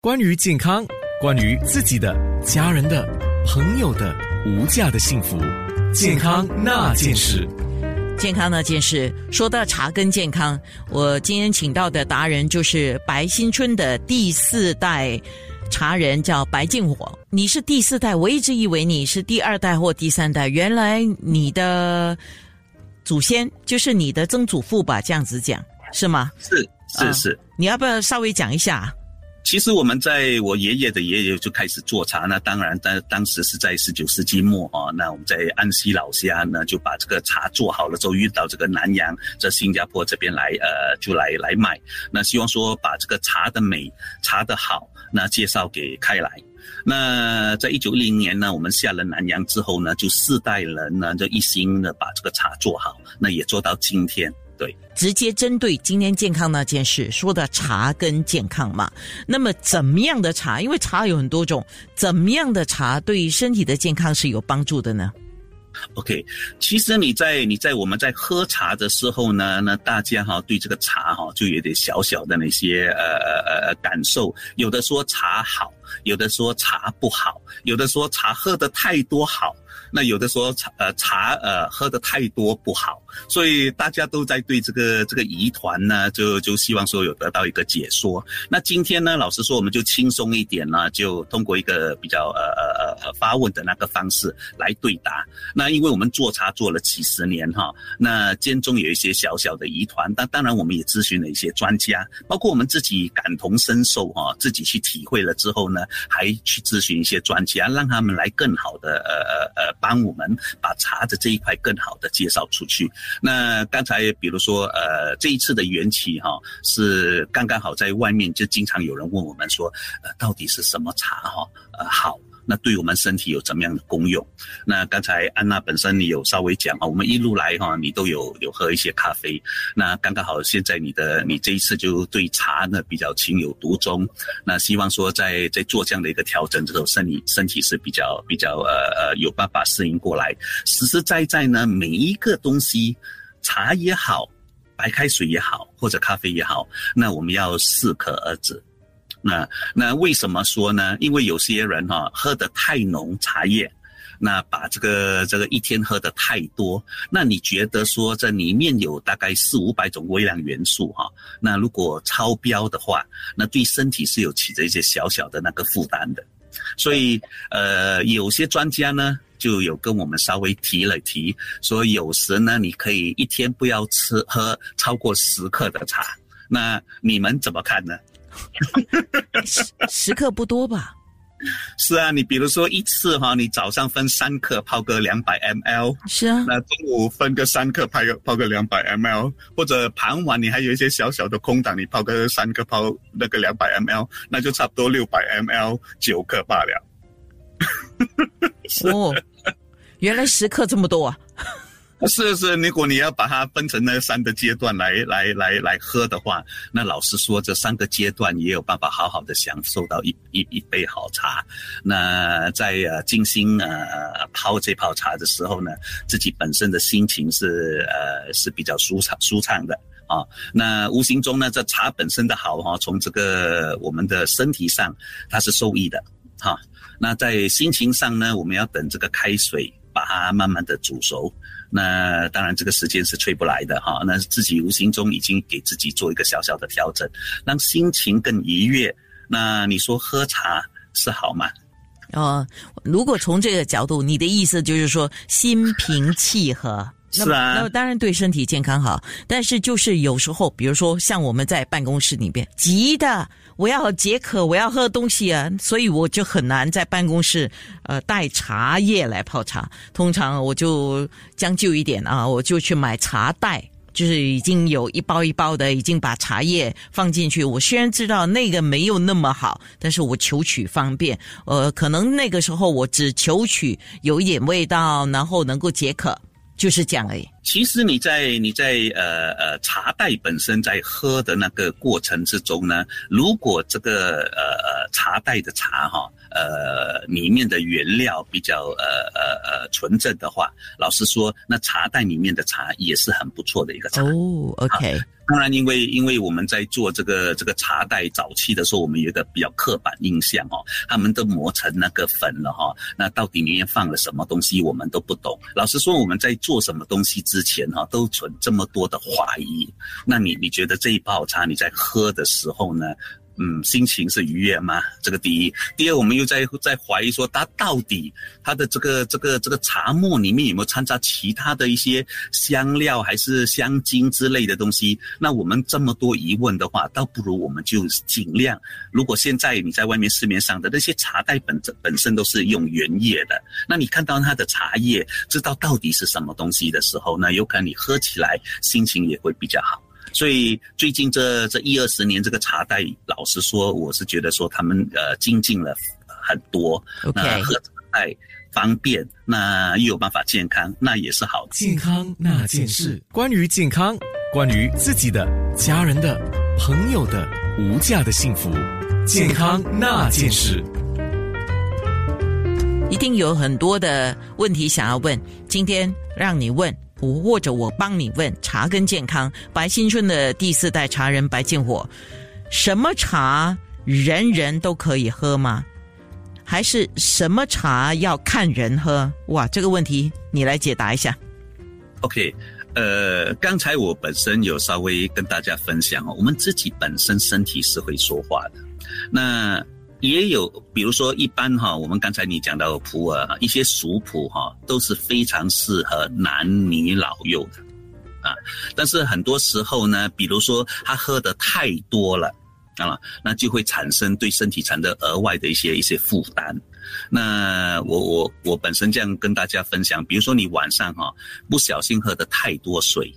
关于健康，关于自己的、家人的、朋友的无价的幸福，健康那件事。健康那件事，说到茶跟健康，我今天请到的达人就是白新春的第四代茶人，叫白敬火。你是第四代，我一直以为你是第二代或第三代，原来你的祖先就是你的曾祖父吧？这样子讲是吗？是是是，你要不要稍微讲一下？其实我们在我爷爷的爷爷就开始做茶，那当然，当当时是在十九世纪末啊。那我们在安溪老家呢，就把这个茶做好了之后，运到这个南洋，在新加坡这边来，呃，就来来卖。那希望说把这个茶的美、茶的好，那介绍给开来。那在一九一零年呢，我们下了南洋之后呢，就四代人呢，就一心的把这个茶做好，那也做到今天。对，直接针对今天健康那件事说的茶跟健康嘛。那么怎么样的茶？因为茶有很多种，怎么样的茶对身体的健康是有帮助的呢？OK，其实你在你在我们在喝茶的时候呢，那大家哈对这个茶哈就有点小小的那些呃呃呃感受，有的说茶好，有的说茶不好，有的说茶喝的太多好。那有的说茶呃茶呃喝的太多不好，所以大家都在对这个这个疑团呢，就就希望说有得到一个解说。那今天呢，老实说我们就轻松一点呢，就通过一个比较呃呃呃呃发问的那个方式来对答。那因为我们做茶做了几十年哈，那间中有一些小小的疑团，但当然我们也咨询了一些专家，包括我们自己感同身受哈，自己去体会了之后呢，还去咨询一些专家，让他们来更好的呃呃呃。帮我们把茶的这一块更好的介绍出去。那刚才比如说，呃，这一次的缘起哈，是刚刚好在外面就经常有人问我们说，呃，到底是什么茶哈，呃，好。那对我们身体有怎么样的功用？那刚才安娜本身你有稍微讲啊，我们一路来哈，你都有有喝一些咖啡。那刚刚好，现在你的你这一次就对茶呢比较情有独钟。那希望说在在做这样的一个调整之后，身体身体是比较比较呃呃有办法适应过来。实实在在呢，每一个东西，茶也好，白开水也好，或者咖啡也好，那我们要适可而止。那那为什么说呢？因为有些人哈喝的太浓茶叶，那把这个这个一天喝的太多，那你觉得说这里面有大概四五百种微量元素哈，那如果超标的话，那对身体是有起着一些小小的那个负担的。所以呃，有些专家呢就有跟我们稍微提了提，说有时呢你可以一天不要吃喝超过十克的茶，那你们怎么看呢？时时刻不多吧？是啊，你比如说一次哈，你早上分三克泡个两百 mL，是啊，那中午分个三克泡个泡个两百 mL，或者傍晚你还有一些小小的空档，你泡个三克泡那个两百 mL，那就差不多六百 mL 九克罢了。哦，原来十克这么多啊！是是，如果你要把它分成那三个阶段来来来来喝的话，那老实说，这三个阶段也有办法好好的享受到一一一杯好茶。那在呃静心呃泡这泡茶的时候呢，自己本身的心情是呃是比较舒畅舒畅的啊。那无形中呢，这茶本身的好哈，从这个我们的身体上它是受益的哈。那在心情上呢，我们要等这个开水把它慢慢的煮熟。那当然，这个时间是催不来的哈。那自己无形中已经给自己做一个小小的调整，让心情更愉悦。那你说喝茶是好吗？哦，如果从这个角度，你的意思就是说心平气和。是啊，那么当然对身体健康好，但是就是有时候，比如说像我们在办公室里边急的，我要解渴，我要喝东西啊，所以我就很难在办公室呃带茶叶来泡茶。通常我就将就一点啊，我就去买茶袋，就是已经有一包一包的，已经把茶叶放进去。我虽然知道那个没有那么好，但是我求取方便，呃，可能那个时候我只求取有一点味道，然后能够解渴。就是这样而已。其实你在你在呃呃茶袋本身在喝的那个过程之中呢，如果这个呃呃茶袋的茶哈呃里面的原料比较呃呃呃纯正的话，老实说，那茶袋里面的茶也是很不错的一个茶。哦，OK。当然，因为因为我们在做这个这个茶袋早期的时候，我们有一个比较刻板印象哦，他们都磨成那个粉了哈，那到底里面放了什么东西，我们都不懂。老实说，我们在做什么东西之前哈，都存这么多的怀疑。那你你觉得这一泡茶你在喝的时候呢？嗯，心情是愉悦吗？这个第一，第二，我们又在在怀疑说，它到底它的这个这个这个茶末里面有没有掺杂其他的一些香料，还是香精之类的东西？那我们这么多疑问的话，倒不如我们就尽量。如果现在你在外面市面上的那些茶袋本本身都是用原叶的，那你看到它的茶叶，知道到底是什么东西的时候，那有可能你喝起来心情也会比较好。所以最近这这一二十年，这个茶代，老实说，我是觉得说他们呃精进了很多。OK，喝茶代方便，那又有办法健康，那也是好的。健康那件事，关于健康，关于自己的、家人的、朋友的无价的幸福，健康那件事，一定有很多的问题想要问，今天让你问。我或者我帮你问茶跟健康，白新春的第四代茶人白建火，什么茶人人都可以喝吗？还是什么茶要看人喝？哇，这个问题你来解答一下。OK，呃，刚才我本身有稍微跟大家分享哦，我们自己本身身体是会说话的，那。也有，比如说一般哈，我们刚才你讲到普洱一些熟普哈，都是非常适合男女老幼的，啊，但是很多时候呢，比如说他喝的太多了啊，那就会产生对身体产生额外的一些一些负担。那我我我本身这样跟大家分享，比如说你晚上哈不小心喝的太多水。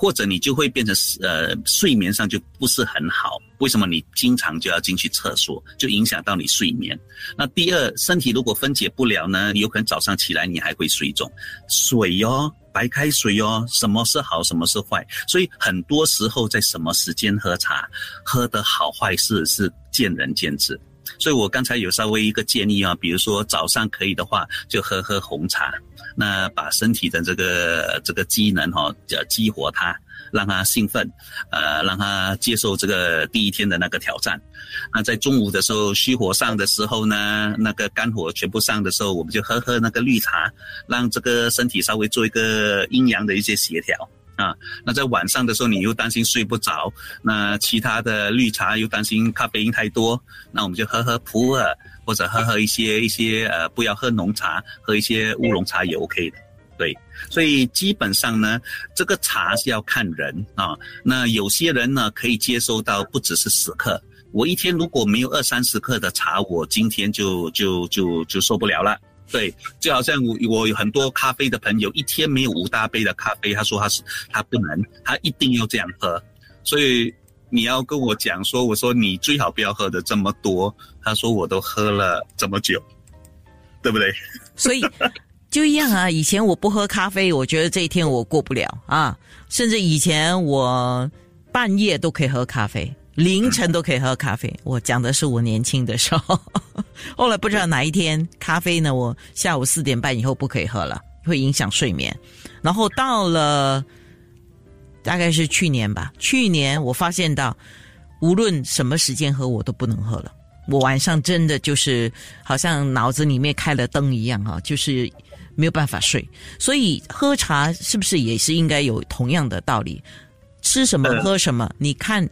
或者你就会变成呃睡眠上就不是很好，为什么你经常就要进去厕所，就影响到你睡眠？那第二，身体如果分解不了呢，有可能早上起来你还会水肿。水哟，白开水哟，什么是好，什么是坏？所以很多时候在什么时间喝茶，喝的好坏是是见仁见智。所以我刚才有稍微一个建议啊，比如说早上可以的话，就喝喝红茶，那把身体的这个这个机能哈，叫激活它，让它兴奋，呃，让它接受这个第一天的那个挑战。那在中午的时候虚火上的时候呢，那个肝火全部上的时候，我们就喝喝那个绿茶，让这个身体稍微做一个阴阳的一些协调。啊，那在晚上的时候，你又担心睡不着，那其他的绿茶又担心咖啡因太多，那我们就喝喝普洱，或者喝喝一些一些呃，不要喝浓茶，喝一些乌龙茶也 OK 的。对，所以基本上呢，这个茶是要看人啊。那有些人呢，可以接收到不只是十克，我一天如果没有二三十克的茶，我今天就就就就受不了了。对，就好像我我有很多咖啡的朋友，一天没有五大杯的咖啡，他说他是他不能，他一定要这样喝。所以你要跟我讲说，我说你最好不要喝的这么多。他说我都喝了这么久，对不对？所以就一样啊。以前我不喝咖啡，我觉得这一天我过不了啊。甚至以前我半夜都可以喝咖啡。凌晨都可以喝咖啡，我讲的是我年轻的时候。后来不知道哪一天咖啡呢，我下午四点半以后不可以喝了，会影响睡眠。然后到了大概是去年吧，去年我发现到无论什么时间喝我都不能喝了。我晚上真的就是好像脑子里面开了灯一样哈，就是没有办法睡。所以喝茶是不是也是应该有同样的道理？吃什么喝什么？你看。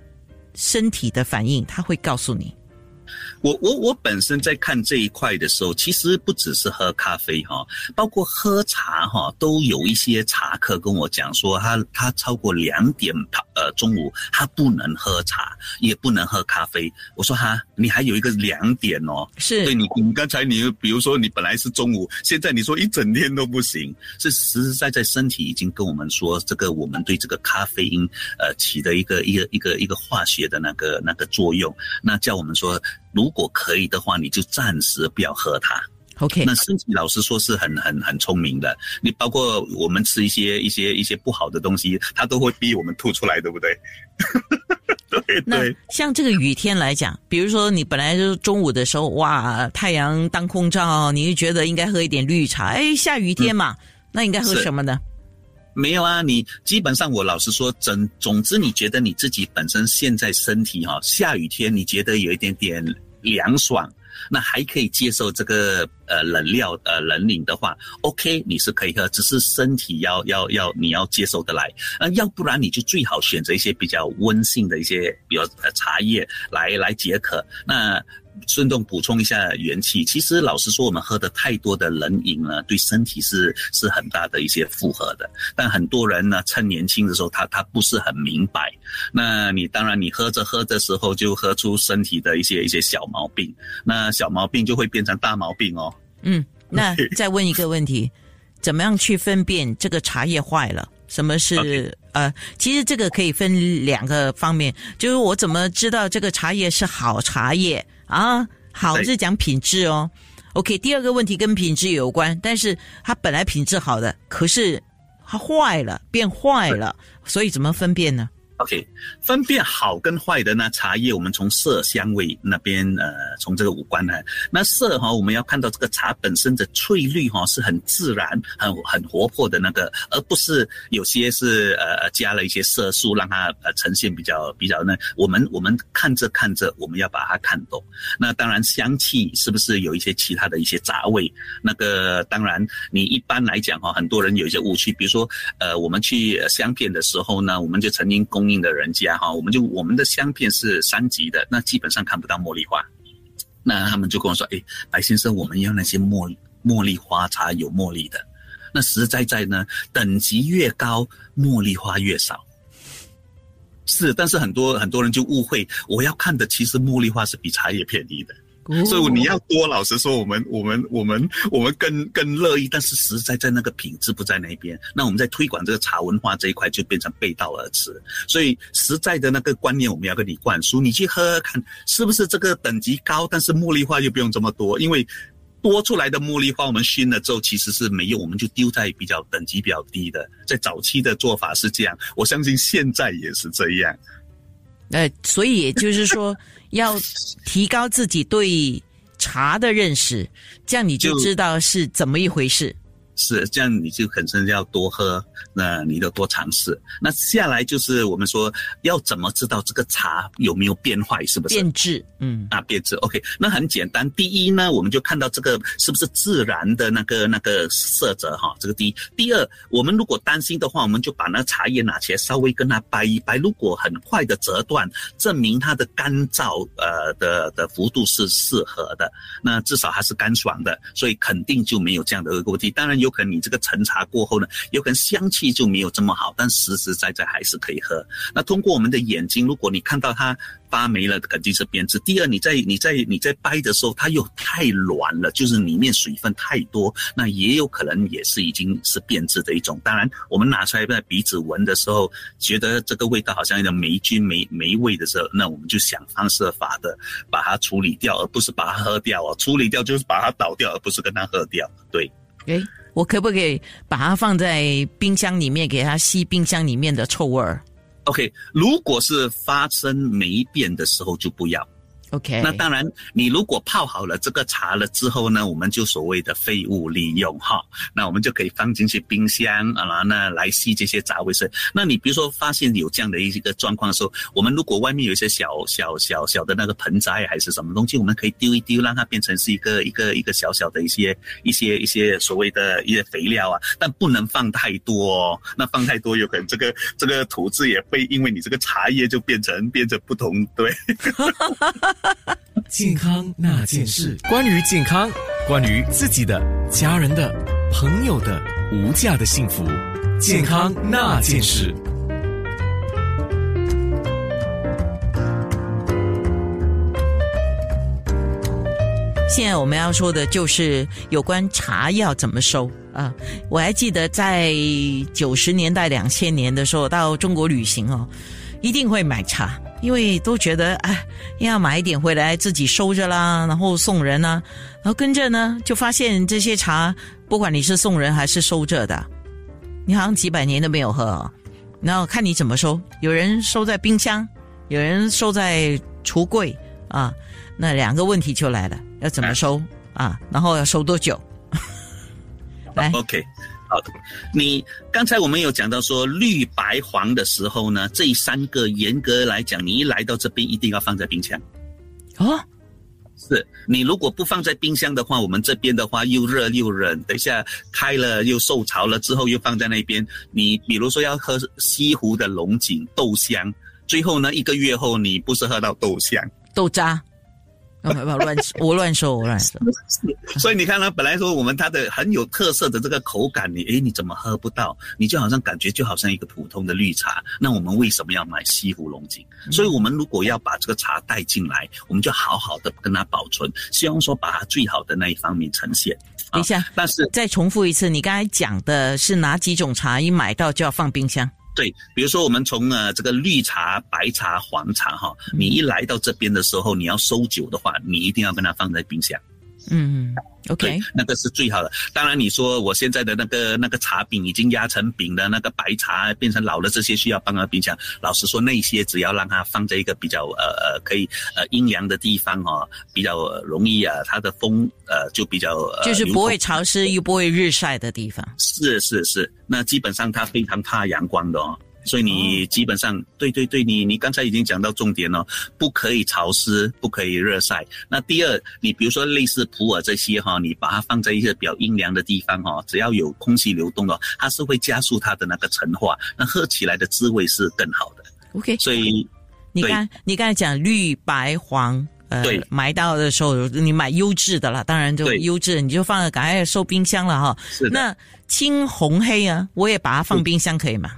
身体的反应，他会告诉你。我我我本身在看这一块的时候，其实不只是喝咖啡哈，包括喝茶哈，都有一些茶客跟我讲说，他他超过两点他呃中午他不能喝茶，也不能喝咖啡。我说哈，你还有一个两点哦，是对你你刚才你比如说你本来是中午，现在你说一整天都不行，是实实在在身体已经跟我们说，这个我们对这个咖啡因呃起的一个一个一个一个化学的那个那个作用，那叫我们说。如果可以的话，你就暂时不要喝它。OK，那身体老实说是很很很聪明的。你包括我们吃一些一些一些不好的东西，它都会逼我们吐出来，对不对？对那像这个雨天来讲，比如说你本来就是中午的时候，哇，太阳当空照，你就觉得应该喝一点绿茶。哎，下雨天嘛，那应该喝什么呢？没有啊，你基本上我老实说，总总之你觉得你自己本身现在身体哈、下雨天你觉得有一点点凉爽，那还可以接受这个呃冷料呃冷饮的话，OK 你是可以喝，只是身体要要要你要接受得来，呃要不然你就最好选择一些比较温性的一些，比如呃茶叶来来解渴。那顺动补充一下元气，其实老实说，我们喝的太多的冷饮呢，对身体是是很大的一些负荷的。但很多人呢，趁年轻的时候，他他不是很明白。那你当然你喝着喝着时候，就喝出身体的一些一些小毛病，那小毛病就会变成大毛病哦。嗯，那再问一个问题，怎么样去分辨这个茶叶坏了？什么是呃？其实这个可以分两个方面，就是我怎么知道这个茶叶是好茶叶啊？好对是讲品质哦。OK，第二个问题跟品质有关，但是它本来品质好的，可是它坏了，变坏了，所以怎么分辨呢？OK，分辨好跟坏的呢，茶叶我们从色香味那边，呃，从这个五官呢，那色哈，我们要看到这个茶本身的翠绿哈是很自然、很很活泼的那个，而不是有些是呃加了一些色素让它呃呈现比较比较呢。我们我们看着看着，我们要把它看懂。那当然香气是不是有一些其他的一些杂味？那个当然，你一般来讲哈，很多人有一些误区，比如说呃，我们去呃香片的时候呢，我们就曾经应的人家哈，我们就我们的香片是三级的，那基本上看不到茉莉花。那他们就跟我说：“诶，白先生，我们要那些茉茉莉花茶有茉莉的。”那实实在在呢，等级越高，茉莉花越少。是，但是很多很多人就误会，我要看的其实茉莉花是比茶叶便宜的。所以你要多，老实说，我们我们我们我们更更乐意，但是实在在那个品质不在那边，那我们在推广这个茶文化这一块就变成背道而驰。所以实在的那个观念我们要跟你灌输，你去喝喝看，是不是这个等级高，但是茉莉花又不用这么多，因为多出来的茉莉花我们熏了之后其实是没用，我们就丢在比较等级比较低的。在早期的做法是这样，我相信现在也是这样。呃，所以也就是说，要提高自己对茶的认识，这样你就就知道是怎么一回事。是这样，你就本身要多喝，那你就多尝试。那下来就是我们说要怎么知道这个茶有没有变坏，是不是？变质，嗯，啊，变质。OK，那很简单。第一呢，我们就看到这个是不是自然的那个那个色泽哈，这个第一。第二，我们如果担心的话，我们就把那茶叶拿起来稍微跟它掰一掰，如果很快的折断，证明它的干燥呃的的幅度是适合的，那至少它是干爽的，所以肯定就没有这样的一个问题。当然有有可能你这个陈茶过后呢，有可能香气就没有这么好，但实实在在还是可以喝。那通过我们的眼睛，如果你看到它发霉了，肯定是变质。第二，你在你在你在掰的时候，它又太软了，就是里面水分太多，那也有可能也是已经是变质的一种。当然，我们拿出来在鼻子闻的时候，觉得这个味道好像有点霉菌霉霉味的时候，那我们就想方设法的把它处理掉，而不是把它喝掉哦。处理掉就是把它倒掉，而不是跟它喝掉。对。诶，我可不可以把它放在冰箱里面，给它吸冰箱里面的臭味儿 OK，如果是发生霉变的时候就不要。？OK，那当然，你如果泡好了这个茶了之后呢，我们就所谓的废物利用哈，那我们就可以放进去冰箱啊，然后呢来吸这些杂味是。那你比如说发现有这样的一个状况的时候，我们如果外面有一些小小小小的那个盆栽还是什么东西，我们可以丢一丢，让它变成是一个一个一个小小的一些一些一些所谓的一些肥料啊，但不能放太多哦。那放太多有可能这个这个土质也会因为你这个茶叶就变成变成不同对。健康那件事，关于健康，关于自己的、家人的、朋友的无价的幸福，健康那件事。现在我们要说的就是有关茶要怎么收啊！我还记得在九十年代、两千年的时候到中国旅行哦，一定会买茶，因为都觉得哎要买一点回来自己收着啦，然后送人啊，然后跟着呢就发现这些茶，不管你是送人还是收着的，你好像几百年都没有喝、哦，然后看你怎么收，有人收在冰箱，有人收在橱柜啊，那两个问题就来了。要怎么收啊？然后要收多久？来 OK，好的，你刚才我们有讲到说绿白黄的时候呢，这三个严格来讲，你一来到这边一定要放在冰箱。哦，是你如果不放在冰箱的话，我们这边的话又热又冷，等一下开了又受潮了之后又放在那边。你比如说要喝西湖的龙井豆香，最后呢一个月后你不是喝到豆香，豆渣。我乱说，我乱说。所以你看呢，本来说我们它的很有特色的这个口感，你诶你怎么喝不到？你就好像感觉就好像一个普通的绿茶。那我们为什么要买西湖龙井？所以我们如果要把这个茶带进来，我们就好好的跟它保存，希望说把它最好的那一方面呈现。等一下，但是再重复一次，你刚才讲的是哪几种茶？一买到就要放冰箱？对，比如说我们从呃这个绿茶、白茶、黄茶哈，你一来到这边的时候，你要收酒的话，你一定要跟它放在冰箱。嗯，OK，那个是最好的。当然，你说我现在的那个那个茶饼已经压成饼的那个白茶变成老了，这些需要放在冰箱。老实说，那些只要让它放在一个比较呃呃可以呃阴凉的地方哦，比较容易啊，它的风呃就比较就是不会潮湿又不会日晒的地方。是是是，那基本上它非常怕阳光的哦。所以你基本上，对对对，你你刚才已经讲到重点了，不可以潮湿，不可以热晒。那第二，你比如说类似普洱这些哈，你把它放在一些比较阴凉的地方哈，只要有空气流动的，它是会加速它的那个陈化，那喝起来的滋味是更好的。OK，所以你刚你刚才讲绿白黄，呃，买到的时候你买优质的了，当然就优质，你就放在赶快收冰箱了哈。是那青红黑啊，我也把它放冰箱可以吗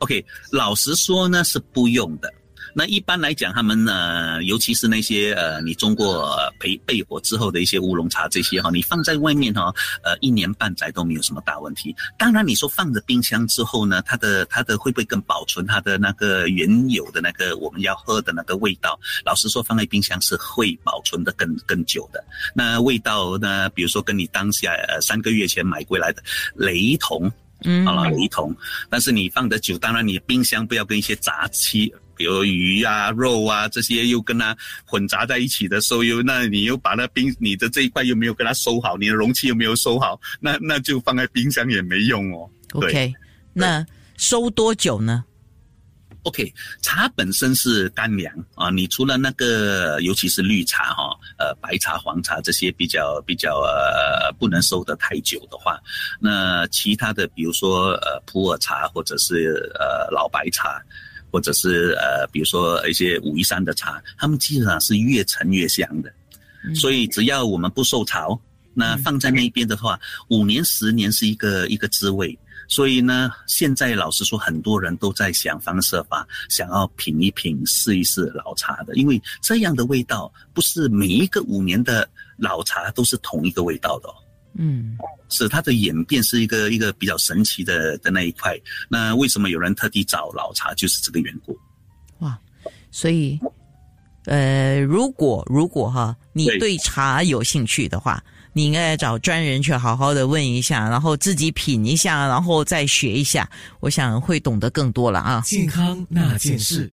？OK，老实说呢是不用的。那一般来讲，他们呢，尤其是那些呃，你中过焙焙火之后的一些乌龙茶这些哈，你放在外面哈，呃，一年半载都没有什么大问题。当然，你说放着冰箱之后呢，它的它的会不会更保存它的那个原有的那个我们要喝的那个味道？老实说，放在冰箱是会保存的更 更久的。那味道呢，比如说跟你当下呃三个月前买过来的雷同。嗯，好了，一桶，但是你放的久，当然你冰箱不要跟一些杂七，比如鱼啊、肉啊这些又跟它混杂在一起的时候，又那你又把那冰你的这一块又没有跟它收好，你的容器又没有收好，那那就放在冰箱也没用哦。OK，那收多久呢？OK，茶本身是干粮啊，你除了那个，尤其是绿茶哈，呃，白茶、黄茶这些比较比较呃不能收得太久的话，那其他的比如说呃普洱茶或者是呃老白茶，或者是呃比如说一些武夷山的茶，他们基本上是越陈越香的，所以只要我们不受潮，那放在那边的话，五年十年是一个一个滋味。所以呢，现在老实说，很多人都在想方设法，想要品一品、试一试老茶的，因为这样的味道不是每一个五年的老茶都是同一个味道的。哦嗯，是它的演变是一个一个比较神奇的的那一块。那为什么有人特地找老茶，就是这个缘故。哇，所以，呃，如果如果哈，你对茶有兴趣的话。你应该找专人去好好的问一下，然后自己品一下，然后再学一下，我想会懂得更多了啊。健康那件事。